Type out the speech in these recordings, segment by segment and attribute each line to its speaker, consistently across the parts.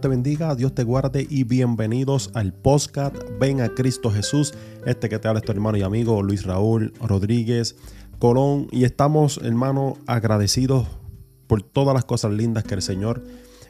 Speaker 1: Te bendiga, Dios te guarde y bienvenidos al podcast Ven a Cristo Jesús. Este que te habla es tu hermano y amigo Luis Raúl Rodríguez Colón. Y estamos, hermano, agradecidos por todas las cosas lindas que el Señor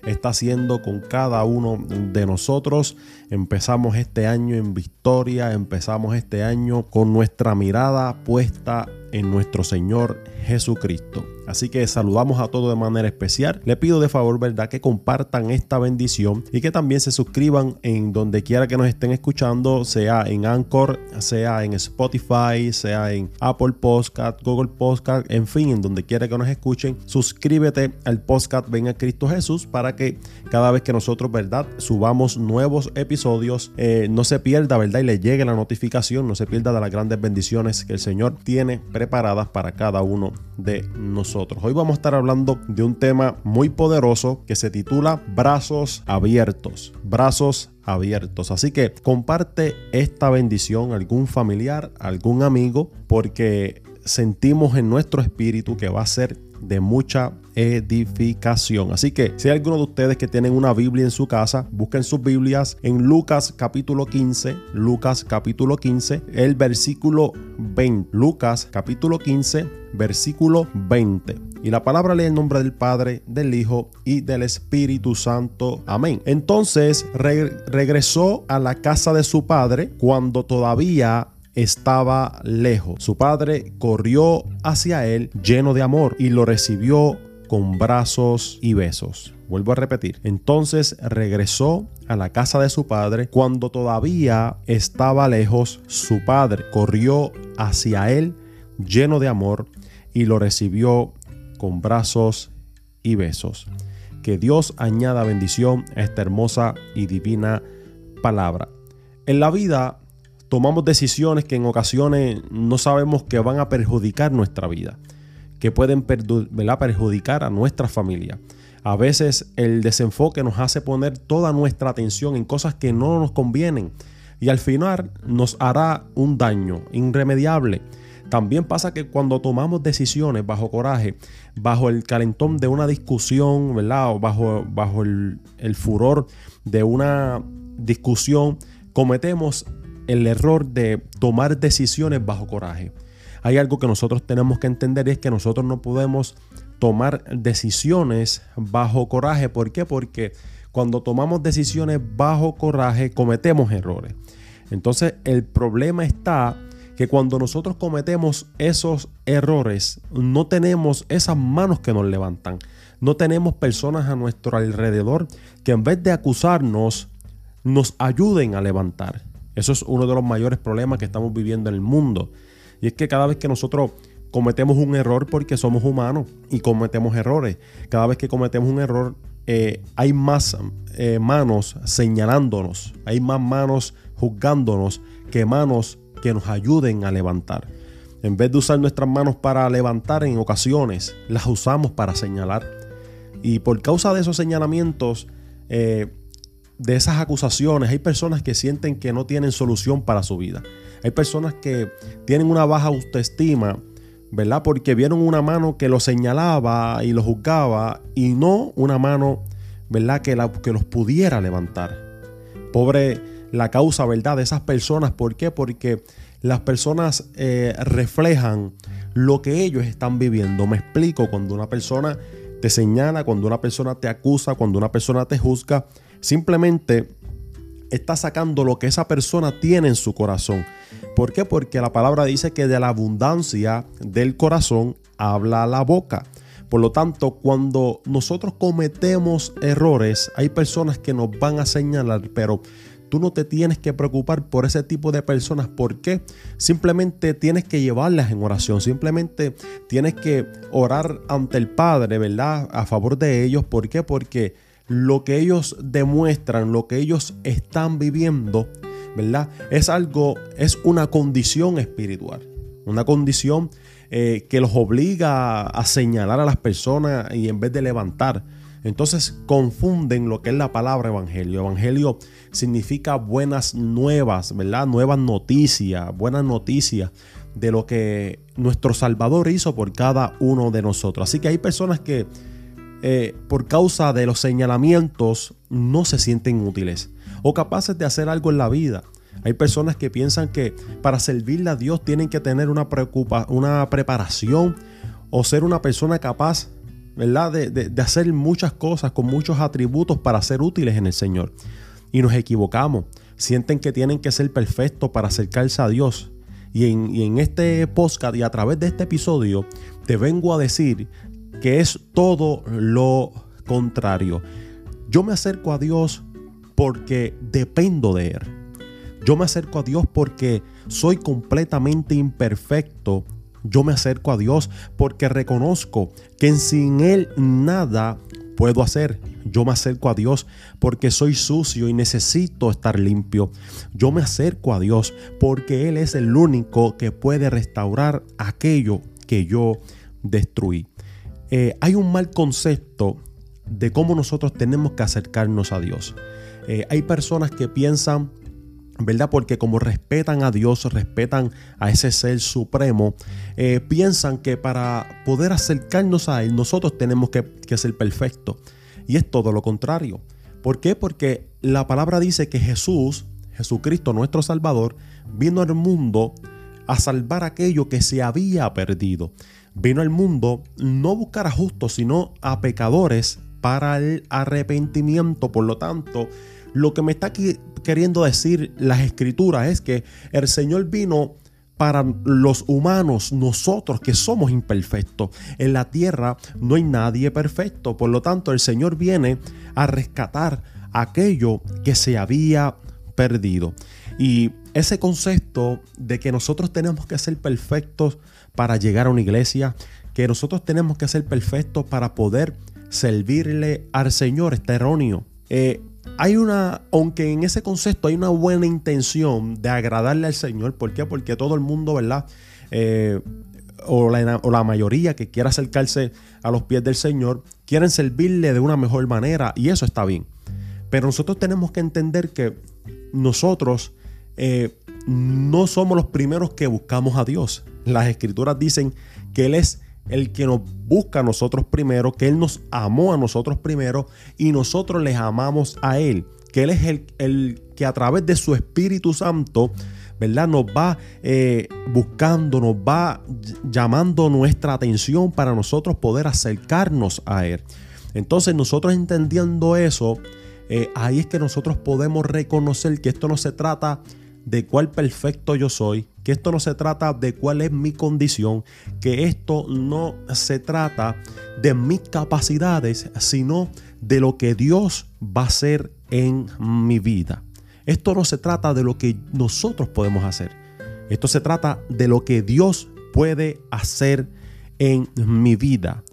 Speaker 1: está haciendo con cada uno de nosotros. Empezamos este año en victoria, empezamos este año con nuestra mirada puesta en nuestro Señor Jesucristo. Así que saludamos a todos de manera especial. Le pido de favor, ¿verdad?, que compartan esta bendición y que también se suscriban en donde quiera que nos estén escuchando, sea en Anchor, sea en Spotify, sea en Apple Podcast, Google Podcast, en fin, en donde quiera que nos escuchen. Suscríbete al podcast Ven a Cristo Jesús para que cada vez que nosotros, ¿verdad?, subamos nuevos episodios, eh, no se pierda, ¿verdad?, y le llegue la notificación, no se pierda de las grandes bendiciones que el Señor tiene preparadas para cada uno de nosotros. Hoy vamos a estar hablando de un tema muy poderoso que se titula Brazos abiertos. Brazos abiertos. Así que comparte esta bendición algún familiar, algún amigo, porque sentimos en nuestro espíritu que va a ser de mucha edificación. Así que si hay alguno de ustedes que tienen una Biblia en su casa, busquen sus Biblias en Lucas capítulo 15, Lucas capítulo 15, el versículo 20. Lucas capítulo 15, versículo 20. Y la palabra lee el nombre del Padre, del Hijo y del Espíritu Santo. Amén. Entonces regresó a la casa de su padre cuando todavía estaba lejos. Su padre corrió hacia él lleno de amor y lo recibió con brazos y besos. Vuelvo a repetir. Entonces regresó a la casa de su padre. Cuando todavía estaba lejos, su padre corrió hacia él lleno de amor y lo recibió con brazos y besos. Que Dios añada bendición a esta hermosa y divina palabra. En la vida tomamos decisiones que en ocasiones no sabemos que van a perjudicar nuestra vida, que pueden perjudicar a nuestra familia. A veces el desenfoque nos hace poner toda nuestra atención en cosas que no nos convienen y al final nos hará un daño irremediable. También pasa que cuando tomamos decisiones bajo coraje, bajo el calentón de una discusión, ¿verdad? O bajo, bajo el, el furor de una discusión, cometemos el error de tomar decisiones bajo coraje. Hay algo que nosotros tenemos que entender y es que nosotros no podemos tomar decisiones bajo coraje. ¿Por qué? Porque cuando tomamos decisiones bajo coraje cometemos errores. Entonces el problema está que cuando nosotros cometemos esos errores no tenemos esas manos que nos levantan. No tenemos personas a nuestro alrededor que en vez de acusarnos nos ayuden a levantar. Eso es uno de los mayores problemas que estamos viviendo en el mundo. Y es que cada vez que nosotros cometemos un error, porque somos humanos y cometemos errores, cada vez que cometemos un error, eh, hay más eh, manos señalándonos, hay más manos juzgándonos que manos que nos ayuden a levantar. En vez de usar nuestras manos para levantar en ocasiones, las usamos para señalar. Y por causa de esos señalamientos, eh, de esas acusaciones, hay personas que sienten que no tienen solución para su vida. Hay personas que tienen una baja autoestima, ¿verdad? Porque vieron una mano que lo señalaba y lo juzgaba y no una mano, ¿verdad? Que, la, que los pudiera levantar. Pobre la causa, ¿verdad? De esas personas. ¿Por qué? Porque las personas eh, reflejan lo que ellos están viviendo. Me explico, cuando una persona te señala, cuando una persona te acusa, cuando una persona te juzga, Simplemente está sacando lo que esa persona tiene en su corazón. ¿Por qué? Porque la palabra dice que de la abundancia del corazón habla la boca. Por lo tanto, cuando nosotros cometemos errores, hay personas que nos van a señalar, pero tú no te tienes que preocupar por ese tipo de personas. ¿Por qué? Simplemente tienes que llevarlas en oración. Simplemente tienes que orar ante el Padre, ¿verdad? A favor de ellos. ¿Por qué? Porque lo que ellos demuestran, lo que ellos están viviendo, ¿verdad? Es algo, es una condición espiritual, una condición eh, que los obliga a, señalar a las personas y en vez de levantar. Entonces confunden lo que es la palabra evangelio. Evangelio significa buenas nuevas, ¿verdad? Nuevas noticias, buenas noticias de lo que nuestro Salvador hizo por cada uno de nosotros. Así que hay personas que eh, por causa de los señalamientos, no se sienten útiles o capaces de hacer algo en la vida. Hay personas que piensan que para servirle a Dios tienen que tener una, una preparación o ser una persona capaz, ¿verdad? De, de, hacer muchas cosas con muchos atributos para ser útiles en el Señor. Y nos equivocamos. Sienten que tienen que ser perfectos para acercarse a Dios. Y en, y en este podcast y a través de este episodio te vengo a decir que es todo lo contrario. Yo me acerco a Dios porque dependo de Él. Yo me acerco a Dios porque soy completamente imperfecto. Yo me acerco a Dios porque reconozco que sin Él nada puedo hacer. Yo me acerco a Dios porque soy sucio y necesito estar limpio. Yo me acerco a Dios porque Él es el único que puede restaurar aquello que yo destruí. Eh, hay un mal concepto de cómo nosotros tenemos que acercarnos a Dios. Eh, hay personas que piensan, ¿verdad? Porque como respetan a Dios, respetan a ese ser supremo, eh, piensan que para poder acercarnos a Él, nosotros tenemos que, que ser perfectos. Y es todo lo contrario. ¿Por qué? Porque la palabra dice que Jesús, Jesucristo nuestro Salvador, vino al mundo a salvar aquello que se había perdido vino al mundo no buscar a justos, sino a pecadores para el arrepentimiento. Por lo tanto, lo que me está queriendo decir las escrituras es que el Señor vino para los humanos, nosotros que somos imperfectos. En la tierra no hay nadie perfecto. Por lo tanto, el Señor viene a rescatar aquello que se había perdido. Y ese concepto de que nosotros tenemos que ser perfectos para llegar a una iglesia, que nosotros tenemos que ser perfectos para poder servirle al Señor, está erróneo. Eh, hay una, aunque en ese concepto hay una buena intención de agradarle al Señor, ¿por qué? Porque todo el mundo, ¿verdad? Eh, o, la, o la mayoría que quiera acercarse a los pies del Señor, quieren servirle de una mejor manera y eso está bien. Pero nosotros tenemos que entender que nosotros eh, no somos los primeros que buscamos a Dios. Las escrituras dicen que Él es el que nos busca a nosotros primero, que Él nos amó a nosotros primero y nosotros les amamos a Él. Que Él es el, el que a través de su Espíritu Santo, ¿verdad? Nos va eh, buscando, nos va llamando nuestra atención para nosotros poder acercarnos a Él. Entonces nosotros entendiendo eso, eh, ahí es que nosotros podemos reconocer que esto no se trata de cuál perfecto yo soy, que esto no se trata de cuál es mi condición, que esto no se trata de mis capacidades, sino de lo que Dios va a hacer en mi vida. Esto no se trata de lo que nosotros podemos hacer. Esto se trata de lo que Dios puede hacer en mi vida.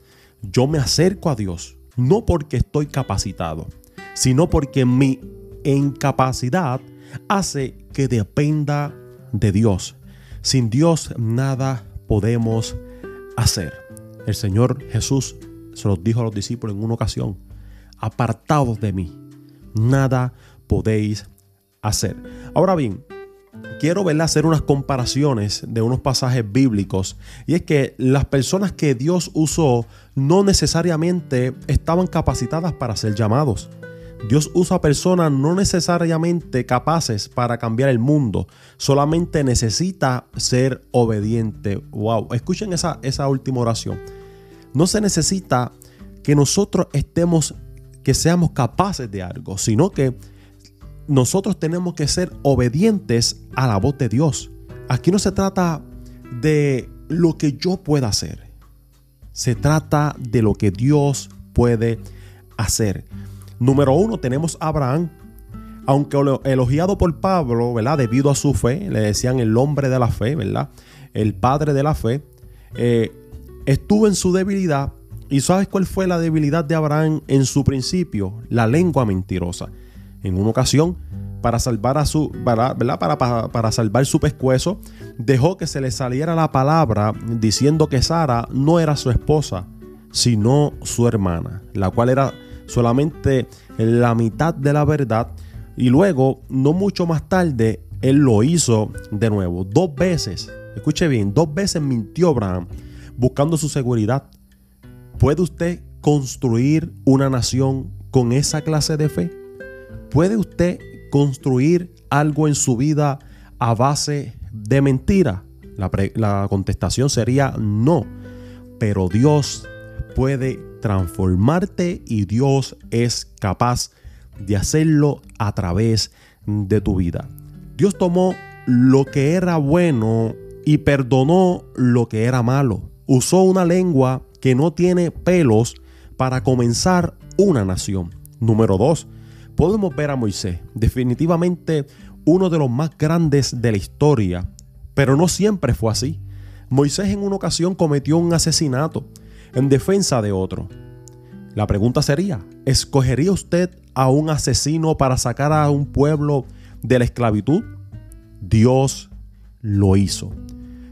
Speaker 1: Yo me acerco a Dios no porque estoy capacitado, sino porque mi incapacidad hace que dependa de Dios. Sin Dios nada podemos hacer. El Señor Jesús se los dijo a los discípulos en una ocasión, apartados de mí, nada podéis hacer. Ahora bien, quiero verle hacer unas comparaciones de unos pasajes bíblicos. Y es que las personas que Dios usó no necesariamente estaban capacitadas para ser llamados. Dios usa personas no necesariamente capaces para cambiar el mundo, solamente necesita ser obediente. Wow, escuchen esa, esa última oración. No se necesita que nosotros estemos, que seamos capaces de algo, sino que nosotros tenemos que ser obedientes a la voz de Dios. Aquí no se trata de lo que yo pueda hacer, se trata de lo que Dios puede hacer. Número uno, tenemos a Abraham, aunque elogiado por Pablo, ¿verdad? Debido a su fe, le decían el hombre de la fe, ¿verdad? El padre de la fe, eh, estuvo en su debilidad. ¿Y sabes cuál fue la debilidad de Abraham en su principio? La lengua mentirosa. En una ocasión, para salvar a su, ¿verdad? Para, para, para salvar su pescuezo, dejó que se le saliera la palabra diciendo que Sara no era su esposa, sino su hermana, la cual era solamente la mitad de la verdad y luego, no mucho más tarde, él lo hizo de nuevo, dos veces. Escuche bien, dos veces mintió Abraham buscando su seguridad. ¿Puede usted construir una nación con esa clase de fe? ¿Puede usted construir algo en su vida a base de mentira? La, la, contestación sería no. Pero Dios puede transformarte y Dios es capaz de hacerlo a través de tu vida. Dios tomó lo que era bueno y perdonó lo que era malo. Usó una lengua que no tiene pelos para comenzar una nación. Número dos, podemos ver a Moisés, definitivamente uno de los más grandes de la historia, pero no siempre fue así. Moisés en una ocasión cometió un asesinato en defensa de otro. La pregunta sería, ¿escogería usted a un asesino para sacar a un pueblo de la esclavitud? Dios lo hizo.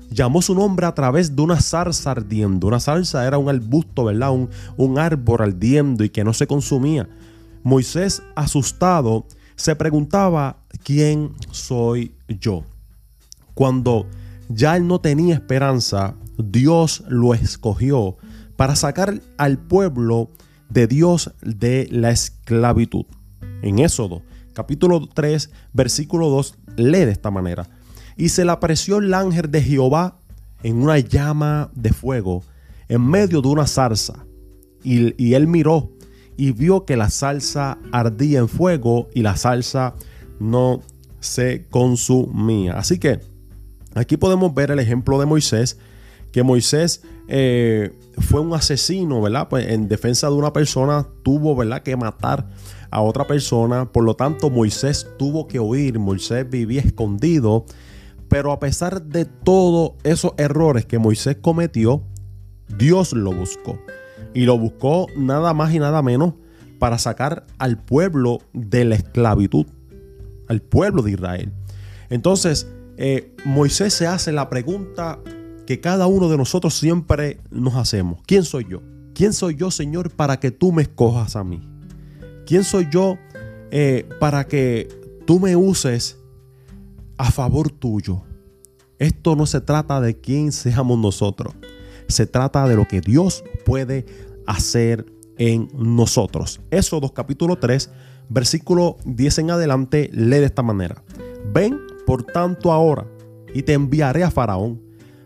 Speaker 1: Llamó su nombre a través de una zarza ardiendo. Una zarza era un arbusto, ¿verdad? Un, un árbol ardiendo y que no se consumía. Moisés, asustado, se preguntaba, ¿quién soy yo? Cuando ya él no tenía esperanza, Dios lo escogió para sacar al pueblo de Dios de la esclavitud. En Éxodo, capítulo 3, versículo 2, lee de esta manera. Y se le apareció el ángel de Jehová en una llama de fuego en medio de una zarza. Y, y él miró y vio que la salsa ardía en fuego y la salsa no se consumía. Así que aquí podemos ver el ejemplo de Moisés, que Moisés eh, fue un asesino, ¿verdad? Pues en defensa de una persona tuvo, ¿verdad? Que matar a otra persona. Por lo tanto, Moisés tuvo que huir. Moisés vivía escondido. Pero a pesar de todos esos errores que Moisés cometió, Dios lo buscó. Y lo buscó nada más y nada menos para sacar al pueblo de la esclavitud. Al pueblo de Israel. Entonces, eh, Moisés se hace la pregunta que cada uno de nosotros siempre nos hacemos. ¿Quién soy yo? ¿Quién soy yo, Señor, para que tú me escojas a mí? ¿Quién soy yo eh, para que tú me uses a favor tuyo? Esto no se trata de quién seamos nosotros. Se trata de lo que Dios puede hacer en nosotros. Éxodo capítulo 3, versículo 10 en adelante, lee de esta manera. Ven, por tanto, ahora, y te enviaré a Faraón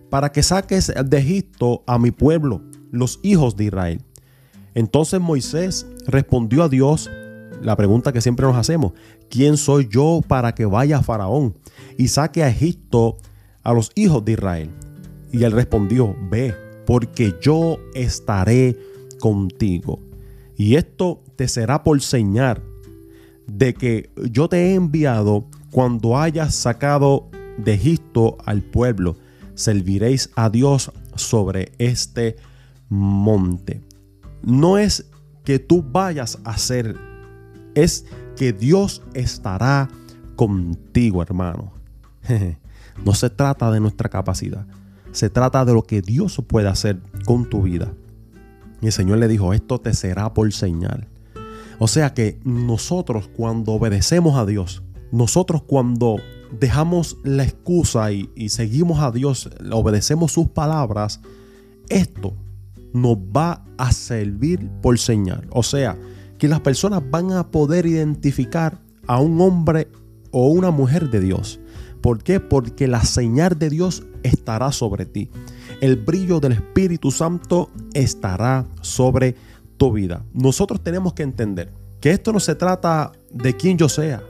Speaker 1: para que saques de Egipto a mi pueblo, los hijos de Israel. Entonces Moisés respondió a Dios la pregunta que siempre nos hacemos, ¿quién soy yo para que vaya Faraón y saque a Egipto a los hijos de Israel? Y él respondió, ve, porque yo estaré contigo. Y esto te será por señal de que yo te he enviado cuando hayas sacado de Egipto al pueblo serviréis a Dios sobre este monte. No es que tú vayas a hacer, es que Dios estará contigo, hermano. No se trata de nuestra capacidad, se trata de lo que Dios puede hacer con tu vida. Y el Señor le dijo, esto te será por señal. O sea que nosotros cuando obedecemos a Dios, nosotros cuando dejamos la excusa y, seguimos a Dios, obedecemos sus palabras, esto nos va a servir por señal. O sea, que las personas van a poder identificar a un hombre o una mujer de Dios. ¿Por qué? Porque la señal de Dios estará sobre ti. El brillo del Espíritu Santo estará sobre tu vida. Nosotros tenemos que entender que esto no se trata de quién yo sea,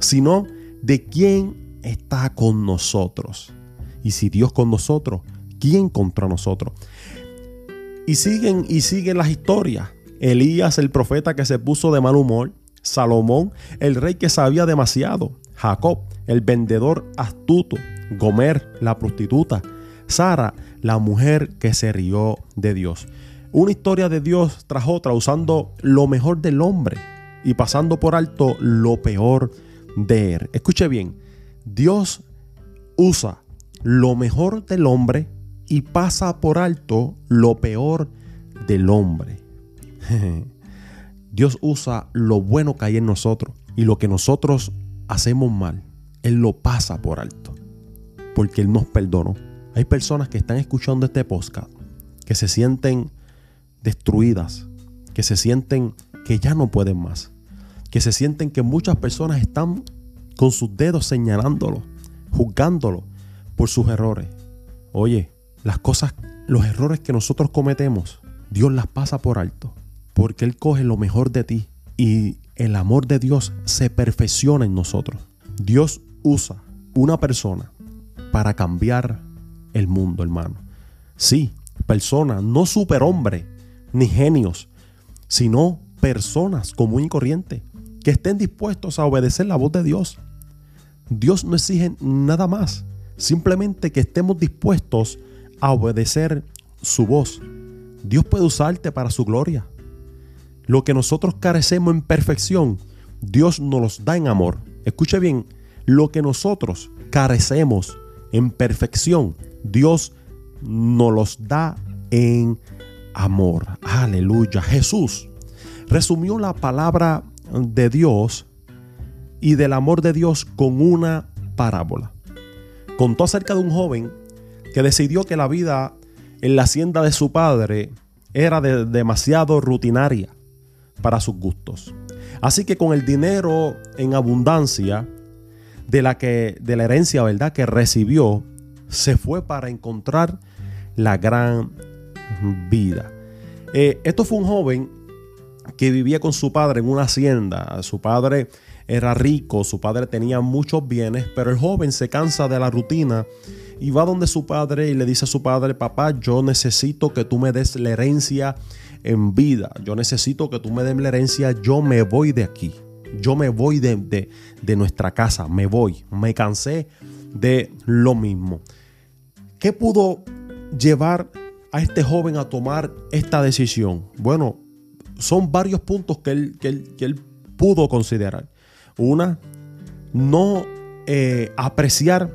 Speaker 1: sino de quién está con nosotros. Y si Dios con nosotros, ¿quién contra nosotros? Y siguen y siguen las historias. Elías, el profeta que se puso de mal humor. Salomón, el rey que sabía demasiado. Jacob, el vendedor astuto. Gomer, la prostituta. Sara, la mujer que se rió de Dios. Una historia de Dios tras otra usando lo mejor del hombre y pasando por alto lo peor de él. Escuche bien, Dios usa lo mejor del hombre y pasa por alto lo peor del hombre. Dios usa lo bueno que hay en nosotros y lo que nosotros hacemos mal. Él lo pasa por alto porque Él nos perdonó. Hay personas que están escuchando este podcast que se sienten destruidas, que se sienten que ya no pueden más, que se sienten que muchas personas están con sus dedos señalándolo, juzgándolo por sus errores. Oye, las cosas, los errores que nosotros cometemos, Dios las pasa por alto, porque Él coge lo mejor de ti y el amor de Dios se perfecciona en nosotros. Dios usa una persona para cambiar el mundo, hermano. Sí, personas, no superhombre ni genios, sino personas común y corriente que estén dispuestos a obedecer la voz de Dios. Dios no exige nada más, simplemente que estemos dispuestos a obedecer su voz. Dios puede usarte para su gloria. Lo que nosotros carecemos en perfección, Dios nos los da en amor. Escuche bien, lo que nosotros carecemos en perfección, Dios nos los da en amor. Aleluya. Jesús resumió la palabra de Dios y del amor de Dios con una parábola. Contó acerca de un joven que decidió que la vida en la hacienda de su padre era demasiado rutinaria para sus gustos. Así que con el dinero en abundancia de la que de la herencia, ¿verdad?, que recibió, se fue para encontrar la gran vida. Eh, esto fue un joven que vivía con su padre en una hacienda. Su padre era rico, su padre tenía muchos bienes, pero el joven se cansa de la rutina y va donde su padre y le dice a su padre, papá, yo necesito que tú me des la herencia en vida, yo necesito que tú me des la herencia, yo me voy de aquí, yo me voy de, de, de nuestra casa, me voy, me cansé de lo mismo. ¿Qué pudo llevar a este joven a tomar esta decisión? Bueno, son varios puntos que él, que él, pudo considerar. Una, no eh, apreciar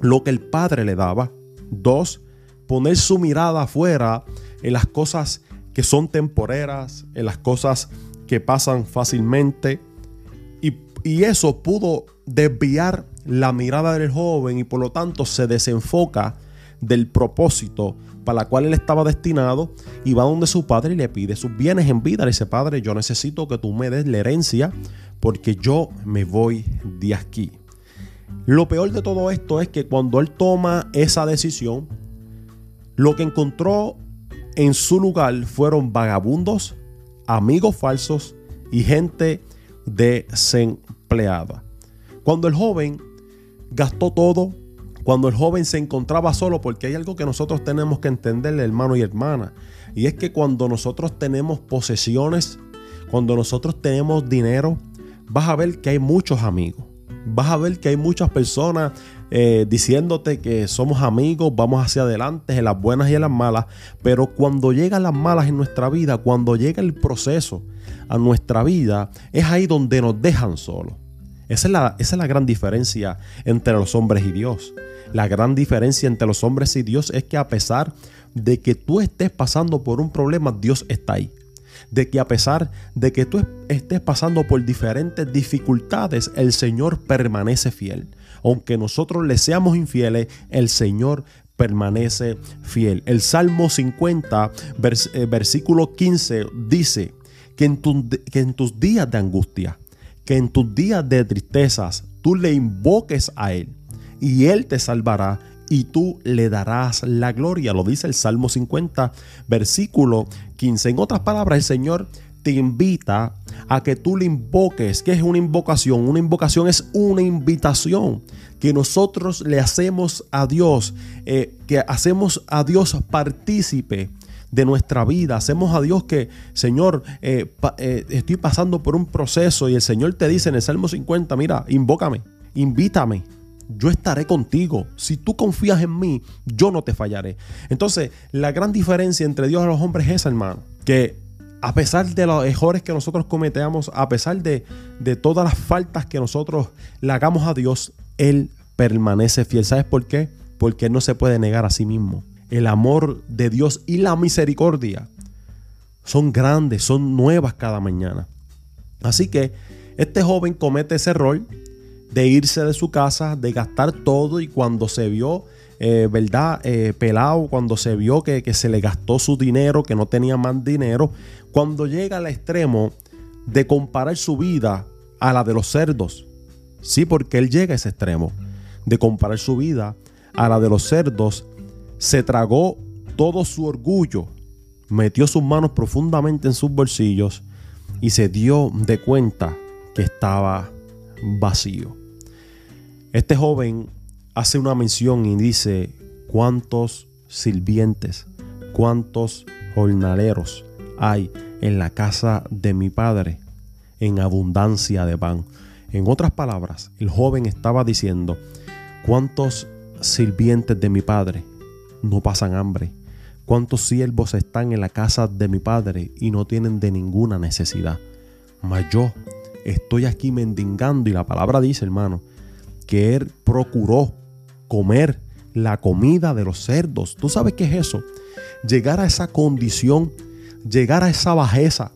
Speaker 1: lo que el padre le daba. Dos, poner su mirada afuera en las cosas que son temporeras, en las cosas que pasan fácilmente. Y, y eso pudo desviar la mirada del joven y por lo tanto se desenfoca del propósito para la cual él estaba destinado y va donde su padre y le pide sus bienes en vida. Le dice, Padre, yo necesito que tú me des la herencia porque yo me voy de aquí. Lo peor de todo esto es que cuando él toma esa decisión, lo que encontró en su lugar fueron vagabundos, amigos falsos y gente desempleada. Cuando el joven gastó todo cuando el joven se encontraba solo, porque hay algo que nosotros tenemos que entender, hermano y hermana, y es que cuando nosotros tenemos posesiones, cuando nosotros tenemos dinero, vas a ver que hay muchos amigos. Vas a ver que hay muchas personas eh, diciéndote que somos amigos, vamos hacia adelante en las buenas y en las malas, pero cuando llegan las malas en nuestra vida, cuando llega el proceso a nuestra vida, es ahí donde nos dejan solos. Esa es, la, esa es la gran diferencia entre los hombres y Dios. La gran diferencia entre los hombres y Dios es que a pesar de que tú estés pasando por un problema, Dios está ahí. De que a pesar de que tú estés pasando por diferentes dificultades, el Señor permanece fiel. Aunque nosotros le seamos infieles, el Señor permanece fiel. El Salmo 50, eh, versículo 15 dice que en, que en tus días de angustia, que en tus días de tristezas, tú le invoques a Él y Él te salvará y tú le darás la gloria. Lo dice el Salmo 50, versículo 15. En otras palabras, el Señor te invita a que tú le invoques. ¿Qué es una invocación? Una invocación es una invitación que nosotros le hacemos a Dios, eh, que hacemos a Dios partícipe de nuestra vida. Hacemos a Dios que, Señor, eh, eh, estoy pasando por un proceso y el Señor te dice en el Salmo 50, mira, invócame, invítame yo estaré contigo. Si tú confías en mí, yo no te fallaré. Entonces, la gran diferencia entre Dios y los hombres es esa, hermano. Que a pesar de los errores que nosotros cometamos, a pesar de, de todas las faltas que nosotros le hagamos a Dios, Él permanece fiel. ¿Sabes por qué? Porque Él no se puede negar a sí mismo. El amor de Dios y la misericordia son grandes, son nuevas cada mañana. Así que este joven comete ese error de irse de su casa, de gastar todo y cuando se vio eh, ¿verdad? Eh, pelado cuando se vio que, que se le gastó su dinero, que no tenía más dinero, cuando llega al extremo de comparar su vida a la de los cerdos. Sí, porque él llega a ese extremo de comparar su vida a la de los cerdos, se tragó todo su orgullo, metió sus manos profundamente en sus bolsillos y se dio de cuenta que estaba vacío. Este joven hace una mención y dice, ¿cuántos sirvientes, cuántos jornaleros hay en la casa de mi padre en abundancia de pan? En otras palabras, el joven estaba diciendo, ¿cuántos sirvientes de mi padre no pasan hambre? ¿Cuántos siervos están en la casa de mi padre y no tienen de ninguna necesidad? Mas yo estoy aquí mendigando y la palabra dice, hermano, que él procuró comer la comida de los cerdos. ¿Tú sabes qué es eso? Llegar a esa condición, llegar a esa bajeza,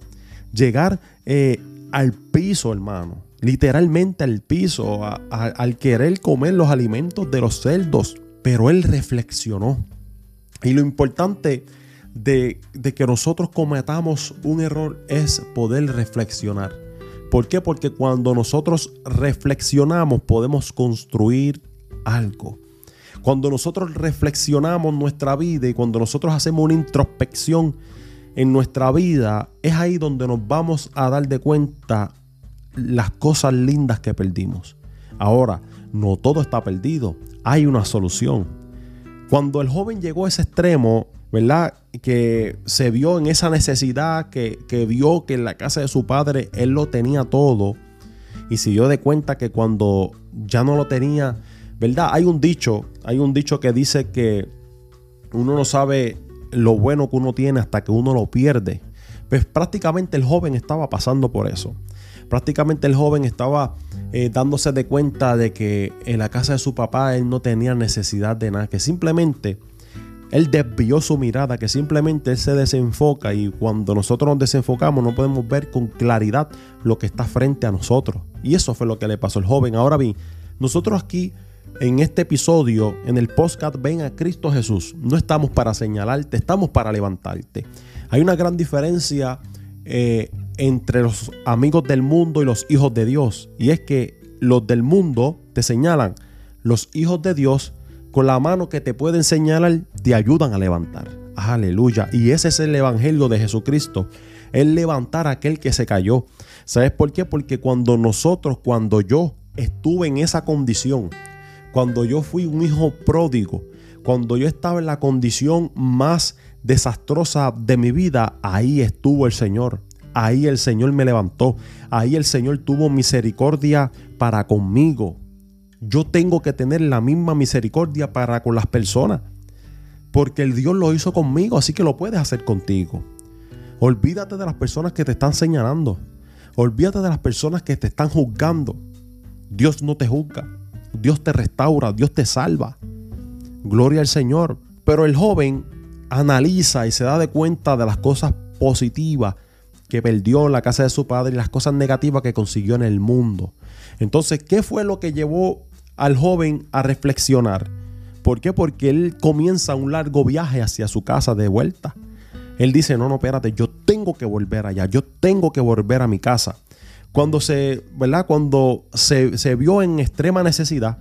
Speaker 1: llegar eh, al piso, hermano. Literalmente al piso, al querer comer los alimentos de los cerdos. Pero él reflexionó. Y lo importante de, de que nosotros cometamos un error es poder reflexionar. ¿Por qué? Porque cuando nosotros reflexionamos podemos construir algo. Cuando nosotros reflexionamos nuestra vida y cuando nosotros hacemos una introspección en nuestra vida, es ahí donde nos vamos a dar de cuenta las cosas lindas que perdimos. Ahora, no todo está perdido, hay una solución. Cuando el joven llegó a ese extremo, ¿verdad? Que se vio en esa necesidad, que, vio que en la casa de su padre él lo tenía todo y se dio de cuenta que cuando ya no lo tenía, ¿verdad? Hay un dicho, hay un dicho que dice que uno no sabe lo bueno que uno tiene hasta que uno lo pierde. Pues prácticamente el joven estaba pasando por eso. Prácticamente el joven estaba eh, dándose de cuenta de que en la casa de su papá él no tenía necesidad de nada, que simplemente él desvió su mirada, que simplemente él se desenfoca y cuando nosotros nos desenfocamos no podemos ver con claridad lo que está frente a nosotros. Y eso fue lo que le pasó al joven. Ahora bien, nosotros aquí en este episodio, en el podcast Ven a Cristo Jesús, no estamos para señalarte, estamos para levantarte. Hay una gran diferencia eh, entre los amigos del mundo y los hijos de Dios. Y es que los del mundo te señalan, los hijos de Dios con la mano que te pueden señalar, te ayudan a levantar. Aleluya. Y ese es el evangelio de Jesucristo. El levantar a aquel que se cayó. ¿Sabes por qué? Porque cuando nosotros, cuando yo estuve en esa condición, cuando yo fui un hijo pródigo, cuando yo estaba en la condición más desastrosa de mi vida, ahí estuvo el Señor. Ahí el Señor me levantó. Ahí el Señor tuvo misericordia para conmigo yo tengo que tener la misma misericordia para con las personas. Porque el Dios lo hizo conmigo, así que lo puedes hacer contigo. Olvídate de las personas que te están señalando. Olvídate de las personas que te están juzgando. Dios no te juzga. Dios te restaura. Dios te salva. Gloria al Señor. Pero el joven analiza y se da de cuenta de las cosas positivas que perdió en la casa de su padre y las cosas negativas que consiguió en el mundo. Entonces, ¿qué fue lo que llevó al joven a reflexionar. ¿Por qué? Porque él comienza un largo viaje hacia su casa de vuelta. Él dice, no, no, espérate, yo tengo que volver allá, yo tengo que volver a mi casa. Cuando se, ¿verdad? Cuando se, se vio en extrema necesidad,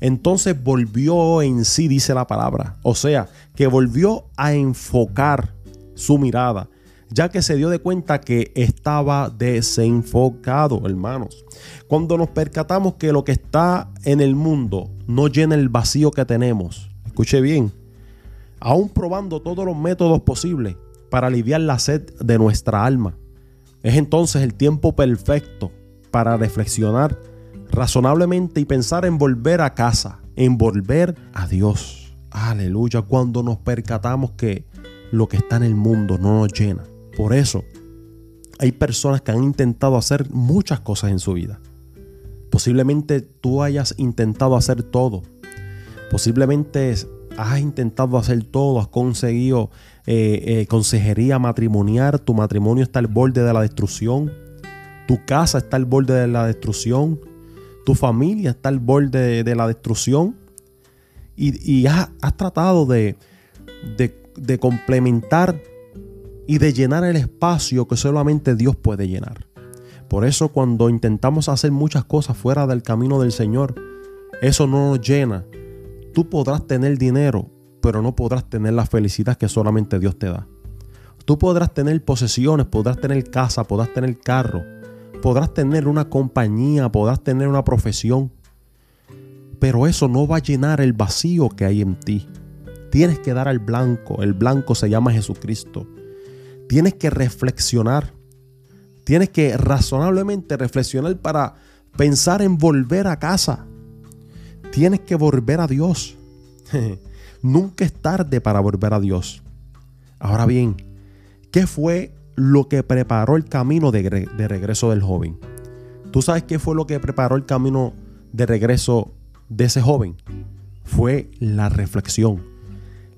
Speaker 1: entonces volvió en sí, dice la palabra. O sea, que volvió a enfocar su mirada ya que se dio de cuenta que estaba desenfocado, hermanos. Cuando nos percatamos que lo que está en el mundo no llena el vacío que tenemos, escuche bien, aún probando todos los métodos posibles para aliviar la sed de nuestra alma, es entonces el tiempo perfecto para reflexionar razonablemente y pensar en volver a casa, en volver a Dios. Aleluya, cuando nos percatamos que lo que está en el mundo no nos llena. Por eso, hay personas que han intentado hacer muchas cosas en su vida. Posiblemente tú hayas intentado hacer todo. Posiblemente has intentado hacer todo, has conseguido eh, eh, consejería matrimonial, tu matrimonio está al borde de la destrucción, tu casa está al borde de la destrucción, tu familia está al borde de la destrucción. y, has, tratado de, de complementar y de llenar el espacio que solamente Dios puede llenar. Por eso cuando intentamos hacer muchas cosas fuera del camino del Señor, eso no nos llena. Tú podrás tener dinero, pero no podrás tener la felicidad que solamente Dios te da. Tú podrás tener posesiones, podrás tener casa, podrás tener carro, podrás tener una compañía, podrás tener una profesión, pero eso no va a llenar el vacío que hay en ti. Tienes que dar al blanco, el blanco se llama Jesucristo. Tienes que reflexionar, tienes que razonablemente reflexionar para pensar en volver a casa. Tienes que volver a Dios. Nunca es tarde para volver a Dios. Ahora bien, ¿qué fue lo que preparó el camino de, regreso del joven? ¿Tú sabes qué fue lo que preparó el camino de regreso de ese joven? Fue la reflexión.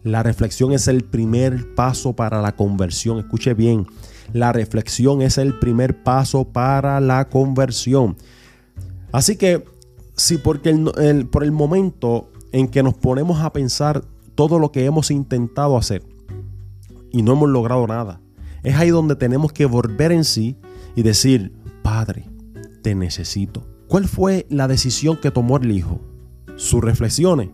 Speaker 1: La reflexión es el primer paso para la conversión. Escuche bien, la reflexión es el primer paso para la conversión. Así que, si porque por el momento en que nos ponemos a pensar todo lo que hemos intentado hacer y no hemos logrado nada. Es ahí donde tenemos que volver en sí y decir, Padre, te necesito. ¿Cuál fue la decisión que tomó el hijo? Sus reflexiones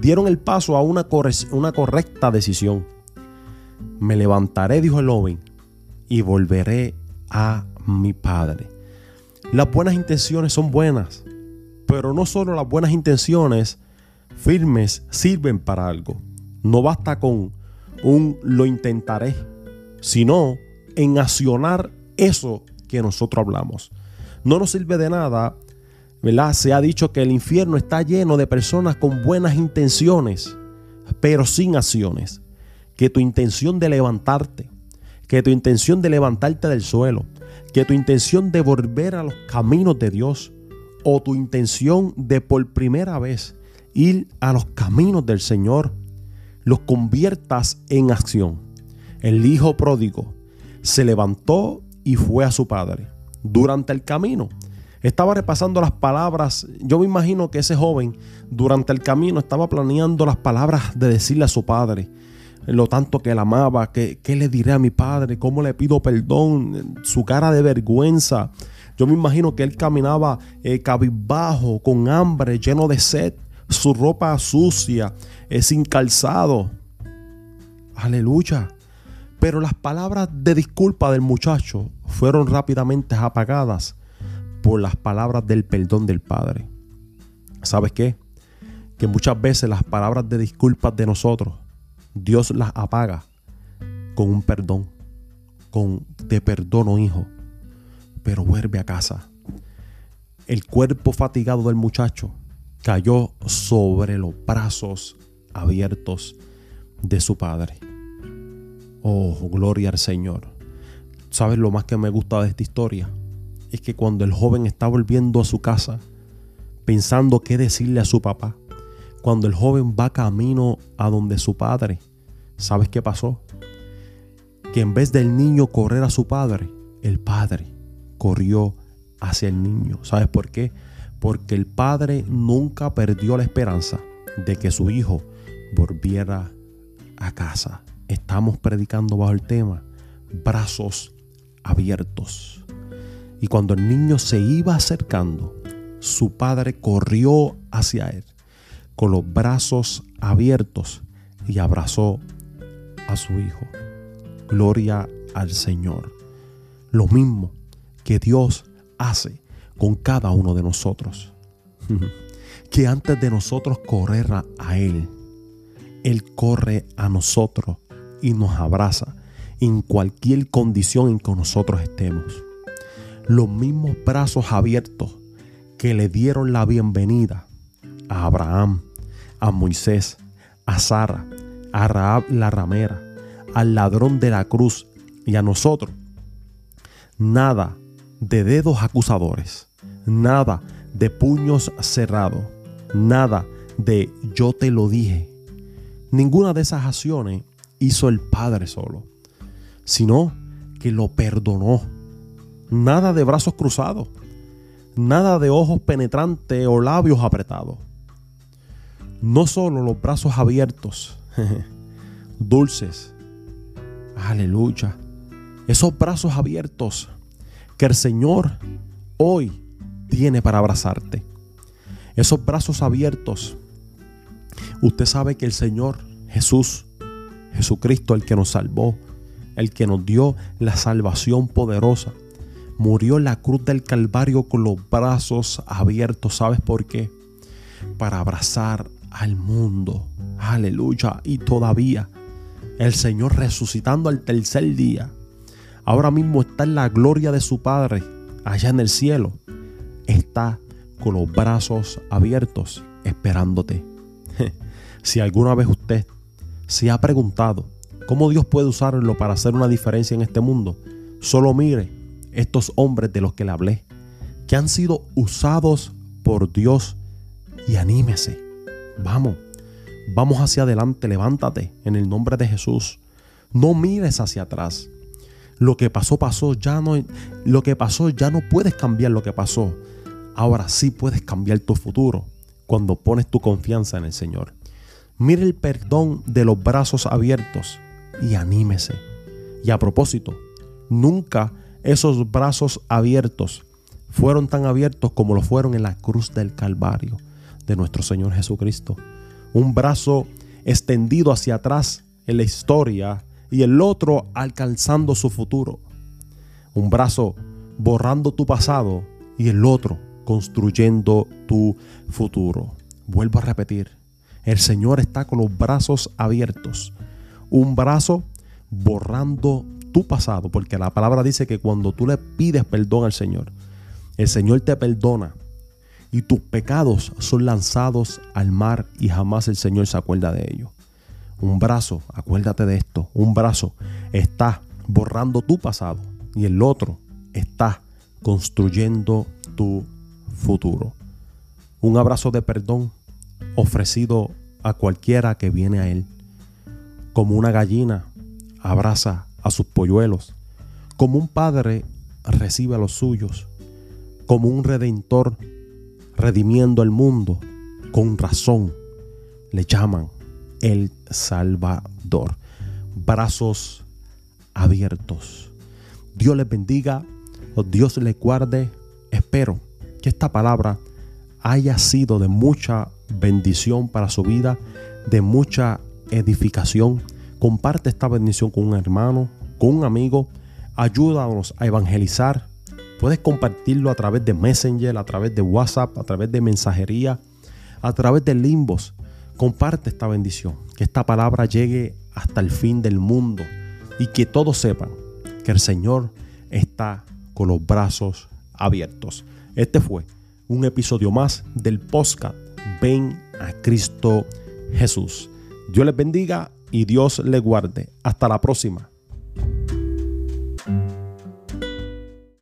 Speaker 1: dieron el paso a una, una correcta decisión. Me levantaré, dijo el joven, y volveré a mi padre. Las buenas intenciones son buenas, pero no solo las buenas intenciones firmes sirven para algo. No basta con un lo intentaré, sino en accionar eso que nosotros hablamos. No nos sirve de nada, Se ha dicho que el infierno está lleno de personas con buenas intenciones, pero sin acciones. Que tu intención de levantarte, que tu intención de levantarte del suelo, que tu intención de volver a los caminos de Dios, o tu intención de por primera vez ir a los caminos del Señor, los conviertas en acción. El hijo pródigo se levantó y fue a su padre. Durante el camino estaba repasando las palabras. Yo me imagino que ese joven durante el camino estaba planeando las palabras de decirle a su padre lo tanto que él amaba, que, qué le diré a mi padre, cómo le pido perdón, su cara de vergüenza. Yo me imagino que él caminaba eh, cabizbajo, con hambre, lleno de sed su ropa sucia, es sin calzado. Aleluya. Pero las palabras de disculpa del muchacho fueron rápidamente apagadas por las palabras del perdón del Padre. ¿Sabes qué? Que muchas veces las palabras de disculpas de nosotros, Dios las apaga con un perdón, con te perdono hijo, pero vuelve a casa. El cuerpo fatigado del muchacho cayó sobre los brazos abiertos de su padre. Oh, gloria al Señor. ¿Sabes lo más que me gusta de esta historia? Es que cuando el joven está volviendo a su casa, pensando qué decirle a su papá, cuando el joven va camino a donde su padre, ¿sabes qué pasó? Que en vez del niño correr a su padre, el padre corrió hacia el niño. ¿Sabes por qué? porque el padre nunca perdió la esperanza de que su hijo volviera a casa. Estamos predicando bajo el tema brazos abiertos. Y cuando el niño se iba acercando, su padre corrió hacia él con los brazos abiertos y abrazó a su hijo. Gloria al Señor. Lo mismo que Dios hace con cada uno de nosotros. que antes de nosotros correr a, Él, Él corre a nosotros y nos abraza en cualquier condición en que nosotros estemos. Los mismos brazos abiertos que le dieron la bienvenida a Abraham, a Moisés, a Sara, a Raab la ramera, al ladrón de la cruz y a nosotros. Nada de dedos acusadores, nada de puños cerrados, nada de yo te lo dije. Ninguna de esas acciones hizo el Padre solo, sino que lo perdonó. Nada de brazos cruzados, nada de ojos penetrantes o labios apretados. no solo los brazos abiertos, dulces, aleluya, esos brazos abiertos que el Señor hoy tiene para abrazarte. Esos brazos abiertos. Usted sabe que el Señor Jesús, Jesucristo, el que nos salvó, el que nos dio la salvación poderosa, murió en la cruz del Calvario con los brazos abiertos. ¿Sabes por qué? Para abrazar al mundo. Aleluya. Y todavía el Señor resucitando al tercer día. Ahora mismo está en la gloria de su Padre, allá en el cielo. Está con los brazos abiertos esperándote. si alguna vez usted se ha preguntado cómo Dios puede usarlo para hacer una diferencia en este mundo, solo mire estos hombres de los que le hablé, que han sido usados por Dios y anímese. Vamos, vamos hacia adelante, levántate en el nombre de Jesús. No mires hacia atrás. Lo que pasó pasó, ya no lo que pasó ya no puedes cambiar lo que pasó. Ahora sí puedes cambiar tu futuro cuando pones tu confianza en el Señor. Mire el perdón de los brazos abiertos y anímese. Y a propósito, nunca esos brazos abiertos fueron tan abiertos como lo fueron en la cruz del Calvario de nuestro Señor Jesucristo. Un brazo extendido hacia atrás en la historia y el otro alcanzando su futuro. Un brazo borrando tu pasado y el otro construyendo tu futuro. Vuelvo a repetir, el Señor está con los brazos abiertos. Un brazo borrando tu pasado, porque la palabra dice que cuando tú le pides perdón al Señor, el Señor te perdona y tus pecados son lanzados al mar y jamás el Señor se acuerda de ello. Un brazo, acuérdate de esto, un brazo está borrando tu pasado y el otro está construyendo tu futuro. Un abrazo de perdón ofrecido a cualquiera que viene a Él. Como una gallina abraza a sus polluelos. Como un padre recibe a los suyos. Como un redentor redimiendo el mundo, con razón le llaman el Salvador. Brazos abiertos. Dios les bendiga, Dios les guarde. Espero que esta palabra haya sido de mucha bendición para su vida, de mucha edificación. Comparte esta bendición con un hermano, con un amigo. Ayúdanos a evangelizar Puedes compartirlo a través de Messenger, a través de WhatsApp, a través de mensajería, a través de limbos. Comparte esta bendición, que esta palabra llegue hasta el fin del mundo y que todos sepan que el Señor está con los brazos abiertos. Este fue un episodio más del podcast Ven a Cristo Jesús. Dios les bendiga y Dios les guarde. Hasta la próxima.